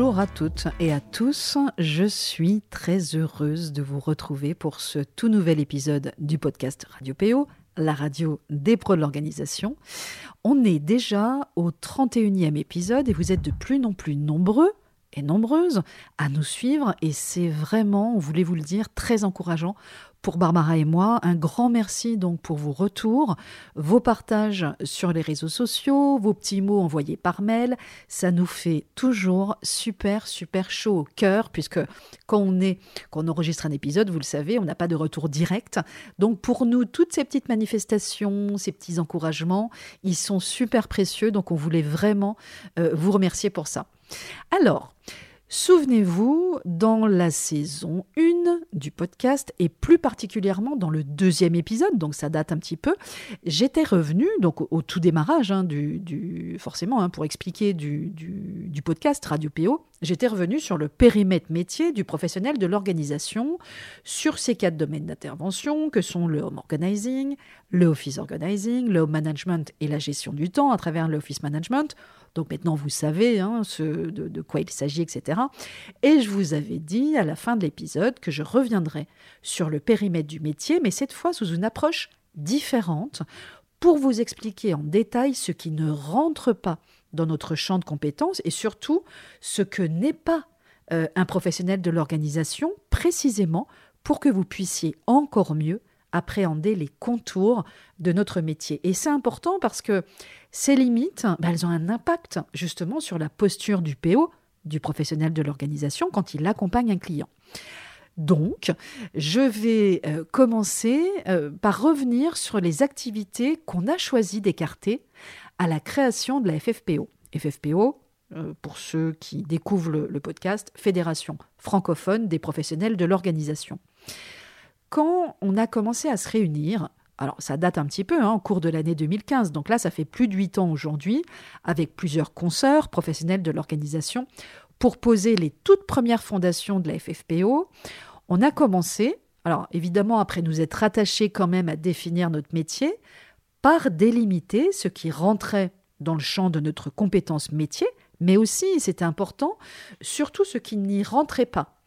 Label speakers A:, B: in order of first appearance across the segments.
A: Bonjour à toutes et à tous, je suis très heureuse de vous retrouver pour ce tout nouvel épisode du podcast Radio PO, la radio des pros de l'organisation. On est déjà au 31e épisode et vous êtes de plus en plus nombreux et nombreuses à nous suivre et c'est vraiment, on voulait vous le dire, très encourageant pour Barbara et moi. Un grand merci donc pour vos retours, vos partages sur les réseaux sociaux, vos petits mots envoyés par mail. Ça nous fait toujours super, super chaud au cœur puisque quand on est, quand on enregistre un épisode, vous le savez, on n'a pas de retour direct. Donc pour nous, toutes ces petites manifestations, ces petits encouragements, ils sont super précieux. Donc on voulait vraiment euh, vous remercier pour ça. Alors, Souvenez-vous, dans la saison 1 du podcast, et plus particulièrement dans le deuxième épisode, donc ça date un petit peu, j'étais revenu, donc au, tout démarrage, hein, du, forcément, hein, pour expliquer du, du, podcast Radio PO, j'étais revenu sur le périmètre métier du professionnel de l'organisation, sur ces quatre domaines d'intervention que sont le home organizing, le office organizing, le home management et la gestion du temps à travers le office management. Donc maintenant, vous savez hein, de, quoi il s'agit, etc. Et je vous avais dit à la fin de l'épisode que je reviendrai sur le périmètre du métier, mais cette fois sous une approche différente, pour vous expliquer en détail ce qui ne rentre pas dans notre champ de compétences et surtout ce que n'est pas euh, un professionnel de l'organisation, précisément pour que vous puissiez encore mieux appréhender les contours de notre métier. Et c'est important parce que ces limites, bah, elles ont un impact justement sur la posture du PO, du professionnel de l'organisation, quand il accompagne un client. Donc, je vais euh, commencer euh, par revenir sur les activités qu'on a choisi d'écarter à la création de la FFPO. FFPO, euh, pour ceux qui découvrent le podcast, Fédération francophone des professionnels de l'organisation quand on a commencé à se réunir, alors ça date un petit peu, hein, au cours de l'année 2015, donc là ça fait plus de huit ans aujourd'hui, avec plusieurs consoeurs professionnels de l'organisation, pour poser les toutes premières fondations de la FFPO, on a commencé, alors évidemment après nous être attachés quand même à définir notre métier, par délimiter ce qui rentrait dans le champ de notre compétence métier, mais aussi, c'est important, surtout ce qui n'y rentrait pas.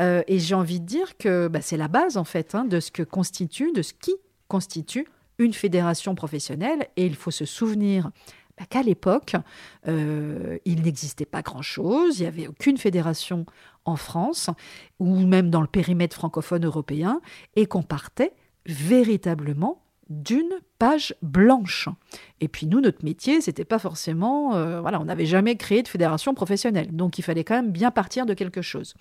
A: Euh, et j'ai envie de dire que bah, c'est la base, en fait, hein, de ce que constitue, de ce qui constitue une fédération professionnelle. Et il faut se souvenir bah, qu'à l'époque, euh, il n'existait pas grand-chose, il n'y avait aucune fédération en France, ou même dans le périmètre francophone européen, et qu'on partait véritablement d'une page blanche. Et puis nous, notre métier, c'était pas forcément, euh, voilà, on n'avait jamais créé de fédération professionnelle, donc il fallait quand même bien partir de quelque chose.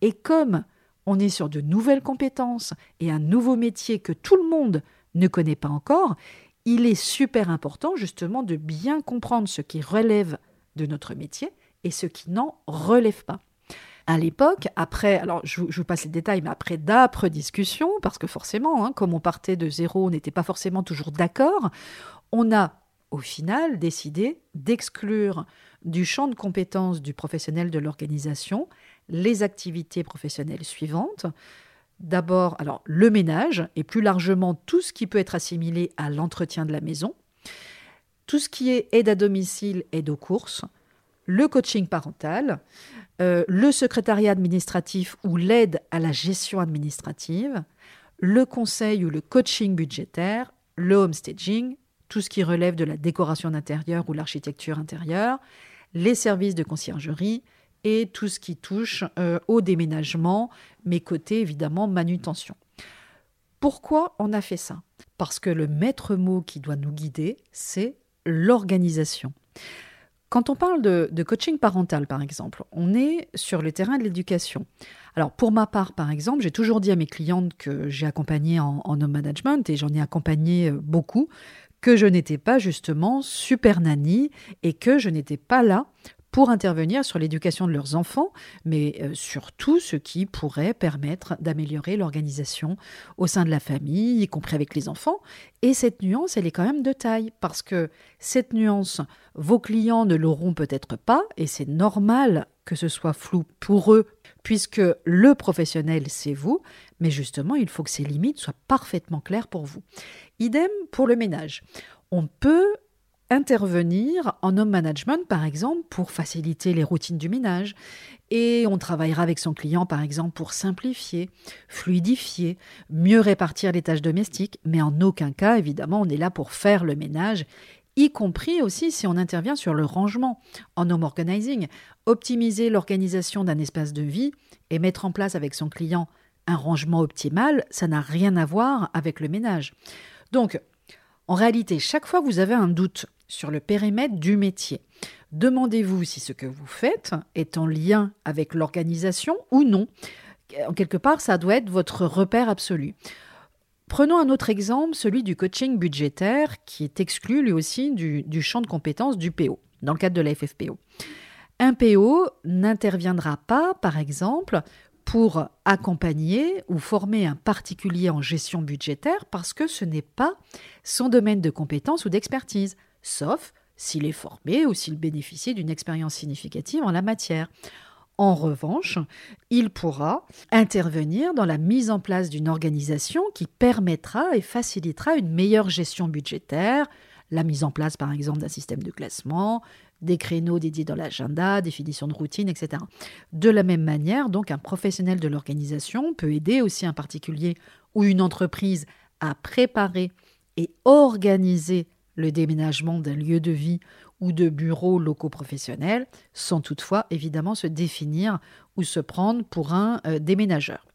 A: Et comme on est sur de nouvelles compétences et un nouveau métier que tout le monde ne connaît pas encore, il est super important justement de bien comprendre ce qui relève de notre métier et ce qui n'en relève pas à l'époque, après, alors je, vous passe les détails, mais après d'âpres discussions, parce que forcément, hein, comme on partait de zéro, on n'était pas forcément toujours d'accord, on a au final décidé d'exclure du champ de compétences du professionnel de l'organisation les activités professionnelles suivantes. D'abord, alors le ménage et plus largement tout ce qui peut être assimilé à l'entretien de la maison, tout ce qui est aide à domicile, aide aux courses, le coaching parental, euh, le secrétariat administratif ou l'aide à la gestion administrative, le conseil ou le coaching budgétaire, le homestaging, tout ce qui relève de la décoration d'intérieur ou l'architecture intérieure, les services de conciergerie et tout ce qui touche euh, au déménagement, mais côté évidemment manutention. Pourquoi on a fait ça? Parce que le maître mot qui doit nous guider, c'est l'organisation. Quand on parle de, coaching parental, par exemple, on est sur le terrain de l'éducation. Alors, pour ma part, par exemple, j'ai toujours dit à mes clientes que j'ai accompagné en, en home management, et j'en ai accompagné euh, beaucoup, que je n'étais pas justement super nanny et que je n'étais pas là pour intervenir sur l'éducation de leurs enfants, mais euh, surtout ce qui pourrait permettre d'améliorer l'organisation au sein de la famille, y compris avec les enfants. Et cette nuance, elle est quand même de taille, parce que cette nuance, vos clients ne l'auront peut-être pas, et c'est normal que ce soit flou pour eux, puisque le professionnel, c'est vous, mais justement, il faut que ces limites soient parfaitement claires pour vous. Idem pour le ménage. On peut intervenir en home management, par exemple, pour faciliter les routines du ménage. Et on travaillera avec son client, par exemple, pour simplifier, fluidifier, mieux répartir les tâches domestiques. Mais en aucun cas, évidemment, on est là pour faire le ménage y compris aussi si on intervient sur le rangement en home organizing, optimiser l'organisation d'un espace de vie et mettre en place avec son client un rangement optimal, ça n'a rien à voir avec le ménage. Donc, en réalité, chaque fois que vous avez un doute sur le périmètre du métier, demandez-vous si ce que vous faites est en lien avec l'organisation ou non. En quelque part, ça doit être votre repère absolu. Prenons un autre exemple, celui du coaching budgétaire, qui est exclu lui aussi du, champ de compétences du PO, dans le cadre de la FFPO. Un PO n'interviendra pas, par exemple, pour accompagner ou former un particulier en gestion budgétaire parce que ce n'est pas son domaine de compétence ou d'expertise, sauf s'il est formé ou s'il bénéficie d'une expérience significative en la matière. En revanche, il pourra intervenir dans la mise en place d'une organisation qui permettra et facilitera une meilleure gestion budgétaire, la mise en place par exemple d'un système de classement, des créneaux dédiés dans l'agenda, définition de routine, etc. De la même manière, donc, un professionnel de l'organisation peut aider aussi un particulier ou une entreprise à préparer et organiser le déménagement d'un lieu de vie ou de bureaux locaux professionnels, sans toutefois évidemment se définir ou se prendre pour un euh, déménageur.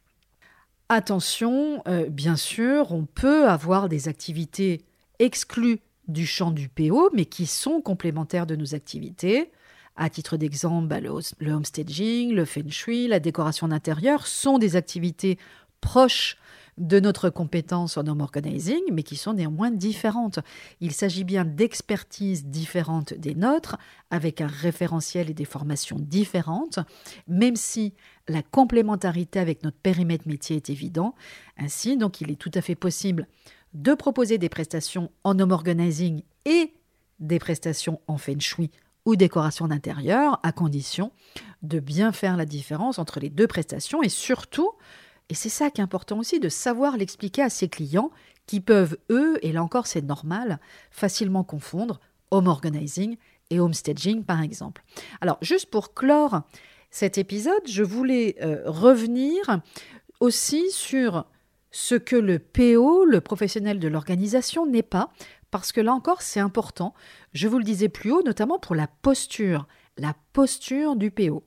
A: Attention, euh, bien sûr, on peut avoir des activités exclues du champ du PO, mais qui sont complémentaires de nos activités. À titre d'exemple, bah, le, le homestaging, le feng shui, la décoration d'intérieur sont des activités proches de notre compétence en home organizing, mais qui sont néanmoins différentes. Il s'agit bien d'expertises différentes des nôtres, avec un référentiel et des formations différentes, même si la complémentarité avec notre périmètre métier est évident. Ainsi, donc, il est tout à fait possible de proposer des prestations en home organizing et des prestations en feng shui ou décoration d'intérieur, à condition de bien faire la différence entre les deux prestations et surtout, et c'est ça qui est important aussi, de savoir l'expliquer à ses clients qui peuvent, eux, et là encore c'est normal, facilement confondre home organizing et home staging par exemple. Alors juste pour clore cet épisode, je voulais euh, revenir aussi sur ce que le PO, le professionnel de l'organisation, n'est pas, parce que là encore c'est important, je vous le disais plus haut, notamment pour la posture, la posture du PO.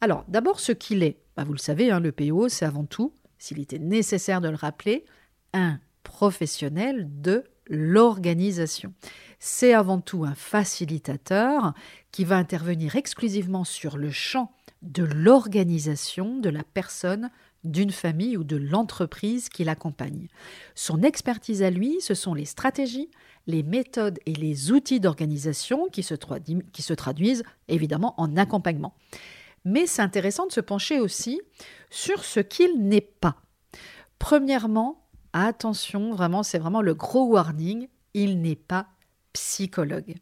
A: Alors d'abord ce qu'il est, bah, vous le savez, hein, le PO c'est avant tout, s'il était nécessaire de le rappeler, un professionnel de l'organisation. C'est avant tout un facilitateur qui va intervenir exclusivement sur le champ de l'organisation de la personne d'une famille ou de l'entreprise qui l'accompagne. Son expertise à lui, ce sont les stratégies, les méthodes et les outils d'organisation qui, se qui se traduisent évidemment en accompagnement. Mais c'est intéressant de se pencher aussi sur ce qu'il n'est pas. Premièrement, attention, vraiment, c'est vraiment le gros warning, il n'est pas psychologue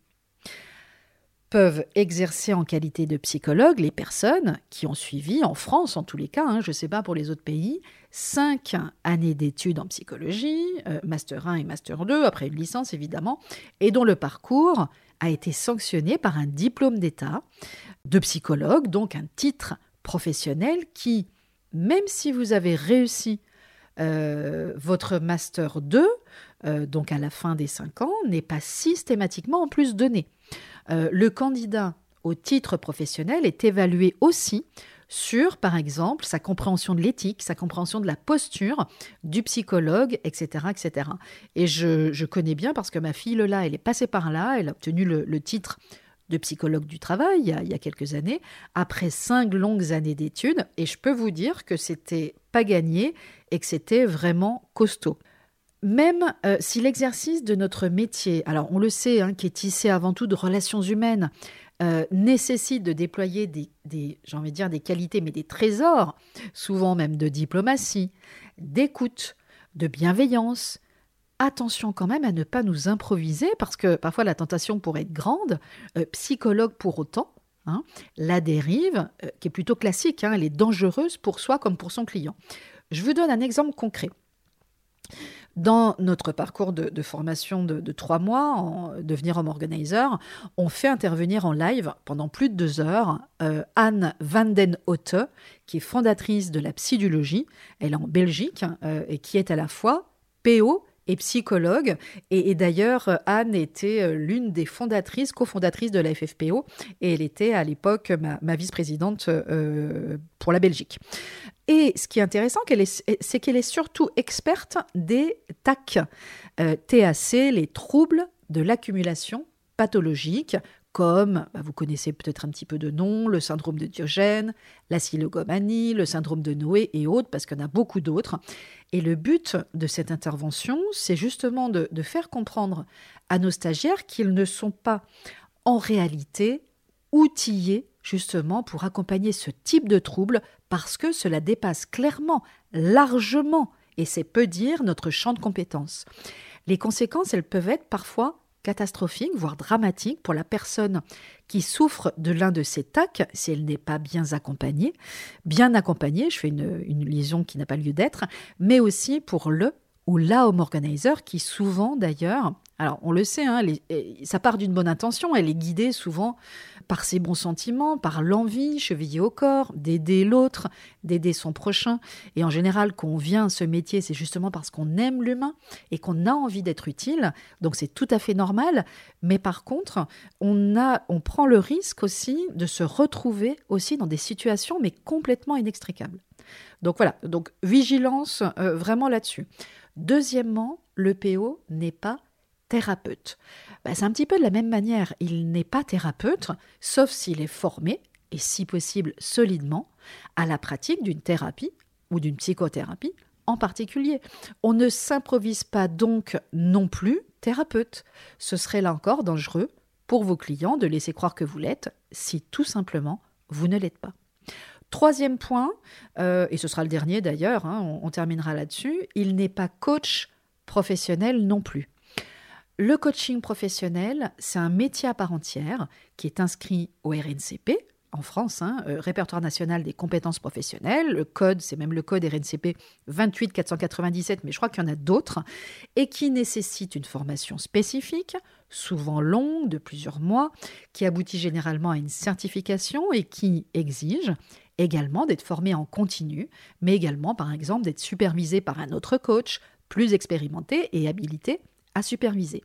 A: peuvent exercer en qualité de psychologue les personnes qui ont suivi, en France en tous les cas, hein, je ne sais pas pour les autres pays, cinq années d'études en psychologie, euh, Master 1 et Master 2, après une licence évidemment, et dont le parcours a été sanctionné par un diplôme d'État de psychologue, donc un titre professionnel qui, même si vous avez réussi euh, votre Master 2, euh, donc à la fin des cinq ans, n'est pas systématiquement en plus donné. Euh, le candidat au titre professionnel est évalué aussi sur, par exemple, sa compréhension de l'éthique, sa compréhension de la posture du psychologue, etc. etc. Et je, connais bien parce que ma fille là, elle est passée par là, elle a obtenu le, titre de psychologue du travail il y, a, il y, a, quelques années, après cinq longues années d'études, et je peux vous dire que c'était pas gagné et que c'était vraiment costaud. Même euh, si l'exercice de notre métier, alors on le sait, hein, qui est tissé avant tout de relations humaines, euh, nécessite de déployer des, j'ai envie de dire des qualités, mais des trésors, souvent même de diplomatie, d'écoute, de bienveillance. Attention quand même à ne pas nous improviser parce que parfois la tentation pourrait être grande. Euh, psychologue pour autant, hein, la dérive, euh, qui est plutôt classique, hein, elle est dangereuse pour soi comme pour son client. Je vous donne un exemple concret. Dans notre parcours de, formation de, trois mois, en devenir home organizer, on fait intervenir en live pendant plus de deux heures euh, Anne van den Hotte, qui est fondatrice de la psychologie. Elle est en Belgique euh, et qui est à la fois PO et psychologue. Et, d'ailleurs, Anne était euh, l'une des fondatrices, cofondatrices de la FFPO, et elle était à l'époque ma, vice-présidente pour la Belgique. Et ce qui est intéressant, c'est qu'elle est surtout experte des TAC, euh, TAC, les troubles de l'accumulation pathologique, comme bah, vous connaissez peut-être un petit peu de nom, le syndrome de Diogène, la silogomanie, le syndrome de Noé et autres, parce en a beaucoup d'autres. Et le but de cette intervention, c'est justement de faire comprendre à nos stagiaires qu'ils ne sont pas en réalité outillés justement pour accompagner ce type de trouble parce que cela dépasse clairement, largement, et c'est peu dire, notre champ de compétences. Les conséquences, elles peuvent être parfois catastrophiques, voire dramatiques pour la personne qui souffre de l'un de ces tacs si elle n'est pas bien accompagnée. Bien accompagnée, je fais une, une liaison qui n'a pas lieu d'être, mais aussi pour le ou la home organizer qui souvent d'ailleurs, alors on le sait, hein, ça part d'une bonne intention, elle est guidée souvent par ses bons sentiments, par l'envie chevillée au corps, d'aider l'autre, d'aider son prochain. Et en général, quand on vient à ce métier, c'est justement parce qu'on aime l'humain et qu'on a envie d'être utile. Donc c'est tout à fait normal. Mais par contre, on prend le risque aussi de se retrouver aussi dans des situations mais complètement inextricables. Donc voilà, donc vigilance euh, vraiment là-dessus. Deuxièmement, le PO n'est pas thérapeute. Bah, c'est un petit peu de la même manière. Il n'est pas thérapeute, sauf s'il est formé, et si possible solidement, à la pratique d'une thérapie ou d'une psychothérapie en particulier. On ne s'improvise pas donc non plus thérapeute. Ce serait là encore dangereux pour vos clients de laisser croire que vous l'êtes si tout simplement vous ne l'êtes pas. Troisième point, euh, et ce sera le dernier d'ailleurs, hein, on, on terminera là-dessus, il n'est pas coach professionnel non plus. Le coaching professionnel, c'est un métier à part entière qui est inscrit au RNCP, en France, hein, euh, répertoire national des compétences professionnelles. Le code, c'est même le code RNCP 28497, mais je crois qu'il y en a d'autres, et qui nécessite une formation spécifique, souvent longue, de plusieurs mois, qui aboutit généralement à une certification et qui exige également d'être formé en continu, mais également, par exemple, d'être supervisé par un autre coach plus expérimenté et habilité à superviser.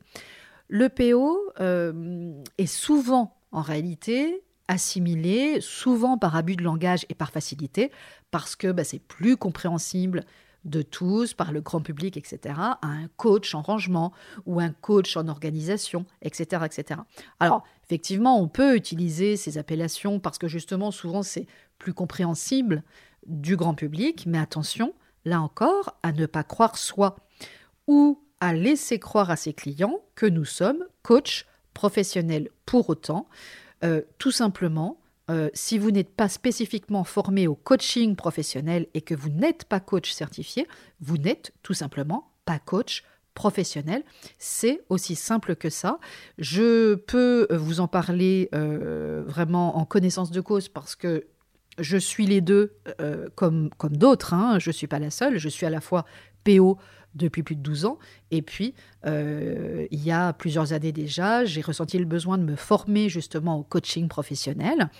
A: Le PO euh, est souvent, en réalité, assimilé, souvent par abus de langage et par facilité, parce que bah, c'est plus compréhensible de tous, par le grand public, etc., à un coach en rangement ou un coach en organisation, etc., etc. Alors, effectivement, on peut utiliser ces appellations parce que justement, souvent, c'est plus compréhensible du grand public, mais attention, là encore, à ne pas croire soi ou à laisser croire à ses clients que nous sommes coachs professionnels pour autant. Euh, tout simplement, euh, si vous n'êtes pas spécifiquement formé au coaching professionnel et que vous n'êtes pas coach certifié, vous n'êtes tout simplement pas coach professionnel. C'est aussi simple que ça. Je peux vous en parler euh, vraiment en connaissance de cause parce que je suis les deux comme, comme d'autres. Hein. Je ne suis pas la seule. Je suis à la fois PO depuis plus de 12 ans. Et puis, euh, il y a plusieurs années déjà, j'ai ressenti le besoin de me former justement au coaching professionnel.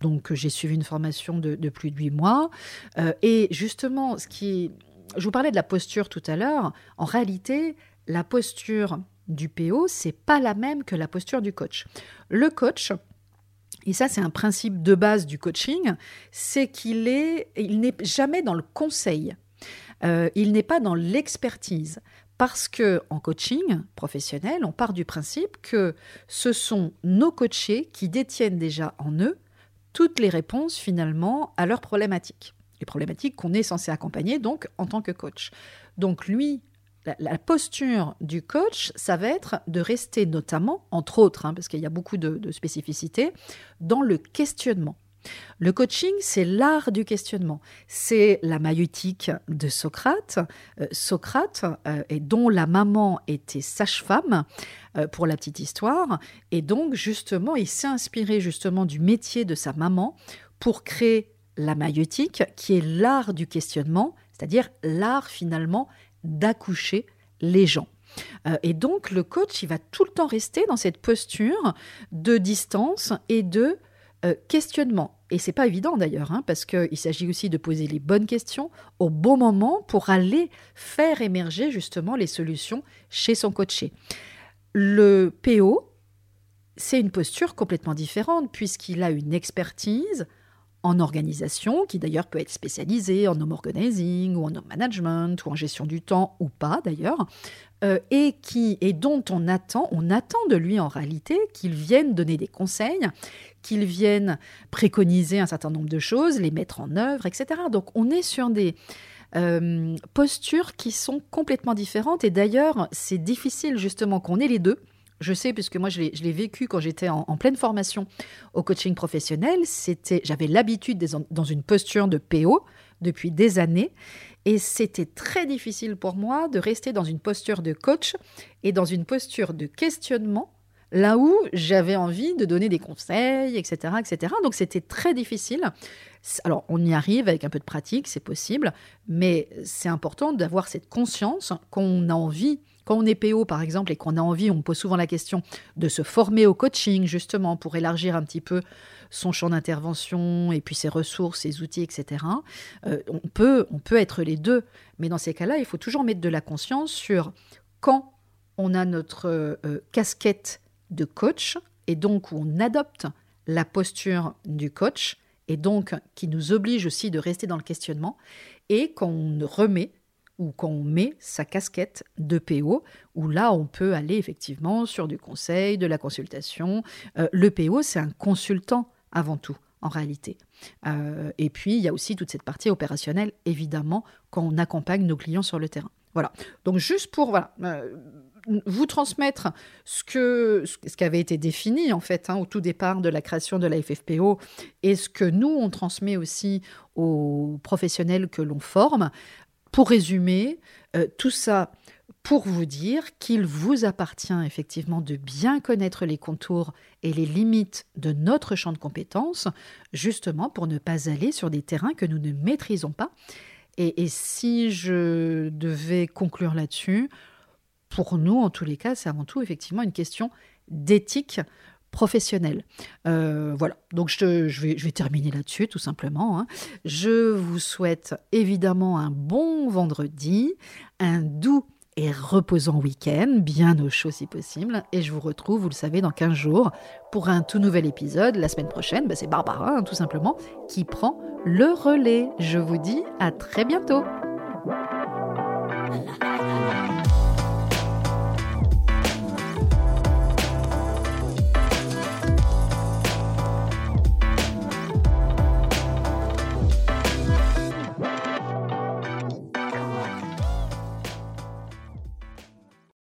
A: Donc, j'ai suivi une formation de, plus de 8 mois. Euh, et justement, ce qui... Je vous parlais de la posture tout à l'heure. En réalité, la posture du PO, c'est pas la même que la posture du coach. Le coach, et ça, c'est un principe de base du coaching, c'est qu'il est, il n'est jamais dans le conseil. Euh, il n'est pas dans l'expertise. Parce que en coaching professionnel, on part du principe que ce sont nos coachés qui détiennent déjà en eux toutes les réponses finalement à leurs problématiques. Les problématiques qu'on est censé accompagner donc en tant que coach. Donc lui la, posture du coach, ça va être de rester notamment, entre autres, hein, parce qu'il y a beaucoup de, spécificités, dans le questionnement. Le coaching, c'est l'art du questionnement. C'est la maïeutique de Socrate. Euh, Socrate, euh, et dont la maman était sage-femme, euh, pour la petite histoire, et donc justement, il s'est inspiré justement du métier de sa maman pour créer la maïeutique, qui est l'art du questionnement, c'est-à-dire l'art finalement d'accoucher les gens. Euh, et donc le coach, il va tout le temps rester dans cette posture de distance et de euh, questionnement. Et c'est pas évident d'ailleurs, hein, parce qu'il s'agit aussi de poser les bonnes questions au bon moment pour aller faire émerger justement les solutions chez son coaché. Le PO, c'est une posture complètement différente puisqu'il a une expertise, en organisation, qui d'ailleurs peut être spécialisée en home organizing ou en home management ou en gestion du temps ou pas d'ailleurs, euh, et qui et dont on attend, on attend de lui en réalité qu'il vienne donner des conseils, qu'il vienne préconiser un certain nombre de choses, les mettre en œuvre, etc. Donc on est sur des euh, postures qui sont complètement différentes et d'ailleurs c'est difficile justement qu'on ait les deux je sais, puisque moi, je l'ai vécu quand j'étais en, pleine formation au coaching professionnel. C'était, J'avais l'habitude dans une posture de PO depuis des années. Et c'était très difficile pour moi de rester dans une posture de coach et dans une posture de questionnement, là où j'avais envie de donner des conseils, etc. etc. Donc c'était très difficile. Alors on y arrive avec un peu de pratique, c'est possible, mais c'est important d'avoir cette conscience qu'on a envie quand on est PO, par exemple, et qu'on a envie, on pose souvent la question de se former au coaching, justement, pour élargir un petit peu son champ d'intervention et puis ses ressources, ses outils, etc. Euh, on, peut, on être les deux. Mais dans ces cas-là, il faut toujours mettre de la conscience sur quand on a notre euh, casquette de coach et donc où on adopte la posture du coach et donc qui nous oblige aussi de rester dans le questionnement et qu'on remet ou quand on met sa casquette de PO, où là on peut aller effectivement sur du conseil, de la consultation. Euh, le PO, c'est un consultant avant tout, en réalité. Euh, et puis, il y a aussi toute cette partie opérationnelle, évidemment, quand on accompagne nos clients sur le terrain. Voilà. Donc, juste pour euh, vous transmettre ce, que, ce qui avait été défini, en fait, hein, au tout départ de la création de la FFPO, et ce que nous, on transmet aussi aux professionnels que l'on forme, pour résumer, euh, tout ça pour vous dire qu'il vous appartient effectivement de bien connaître les contours et les limites de notre champ de compétences, justement pour ne pas aller sur des terrains que nous ne maîtrisons pas. Et, et si je devais conclure là-dessus, pour nous, en tous les cas, c'est avant tout effectivement une question d'éthique professionnel. Euh, voilà, donc je, vais, je, vais, terminer là-dessus tout simplement. Hein. Je vous souhaite évidemment un bon vendredi, un doux et reposant week-end, bien au chaud si possible, et je vous retrouve, vous le savez, dans 15 jours pour un tout nouvel épisode. La semaine prochaine, bah, c'est Barbara, hein, tout simplement, qui prend le relais. Je vous dis à très bientôt.